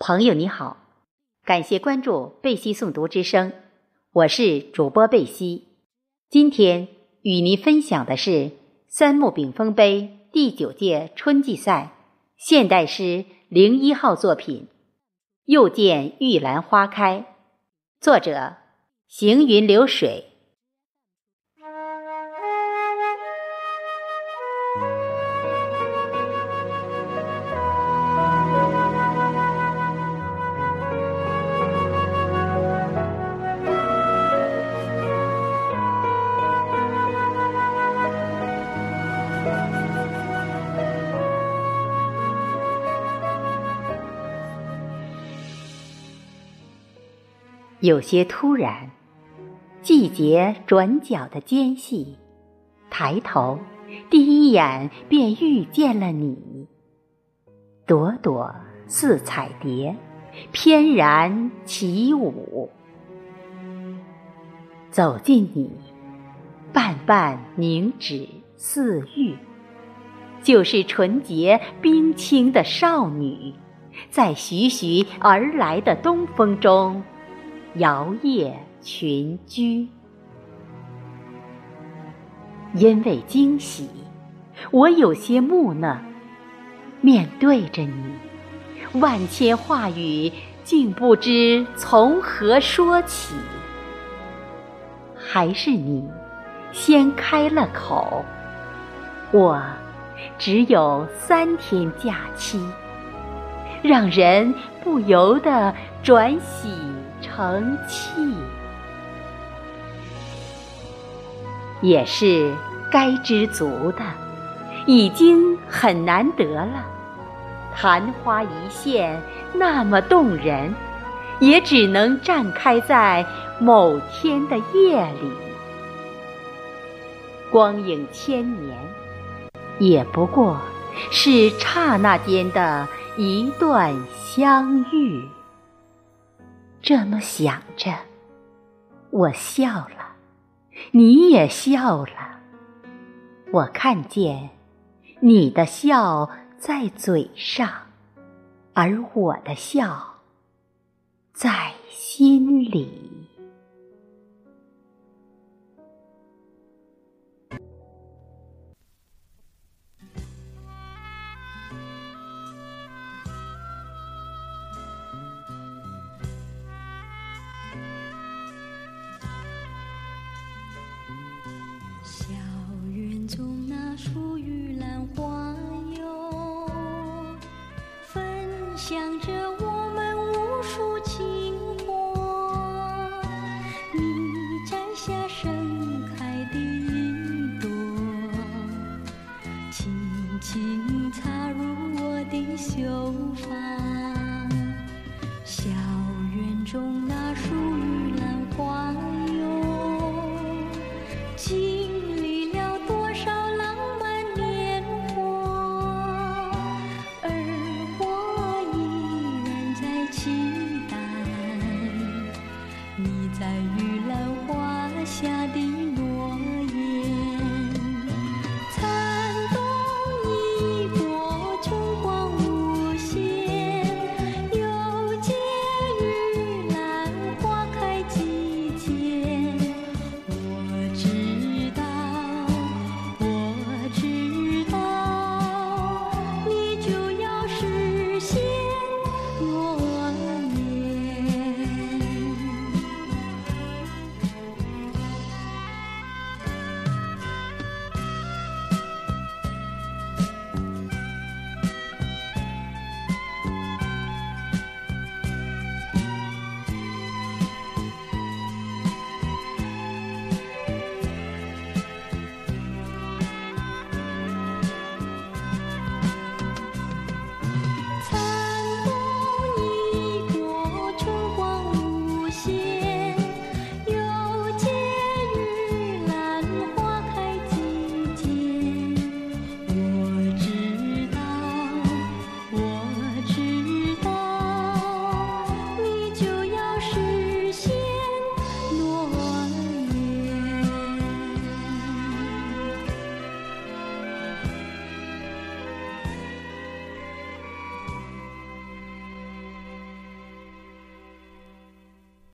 朋友你好，感谢关注贝西诵读之声，我是主播贝西。今天与您分享的是三木炳峰杯第九届春季赛现代诗零一号作品《又见玉兰花开》，作者行云流水。有些突然，季节转角的间隙，抬头，第一眼便遇见了你。朵朵似彩蝶，翩然起舞。走近你，瓣瓣凝脂似玉，就是纯洁冰清的少女，在徐徐而来的东风中。摇曳群居，因为惊喜，我有些木讷。面对着你，万千话语竟不知从何说起。还是你先开了口，我只有三天假期，让人不由得转喜。成器，也是该知足的，已经很难得了。昙花一现，那么动人，也只能绽开在某天的夜里。光影千年，也不过是刹那间的一段相遇。这么想着，我笑了，你也笑了。我看见你的笑在嘴上，而我的笑在心里。我的秀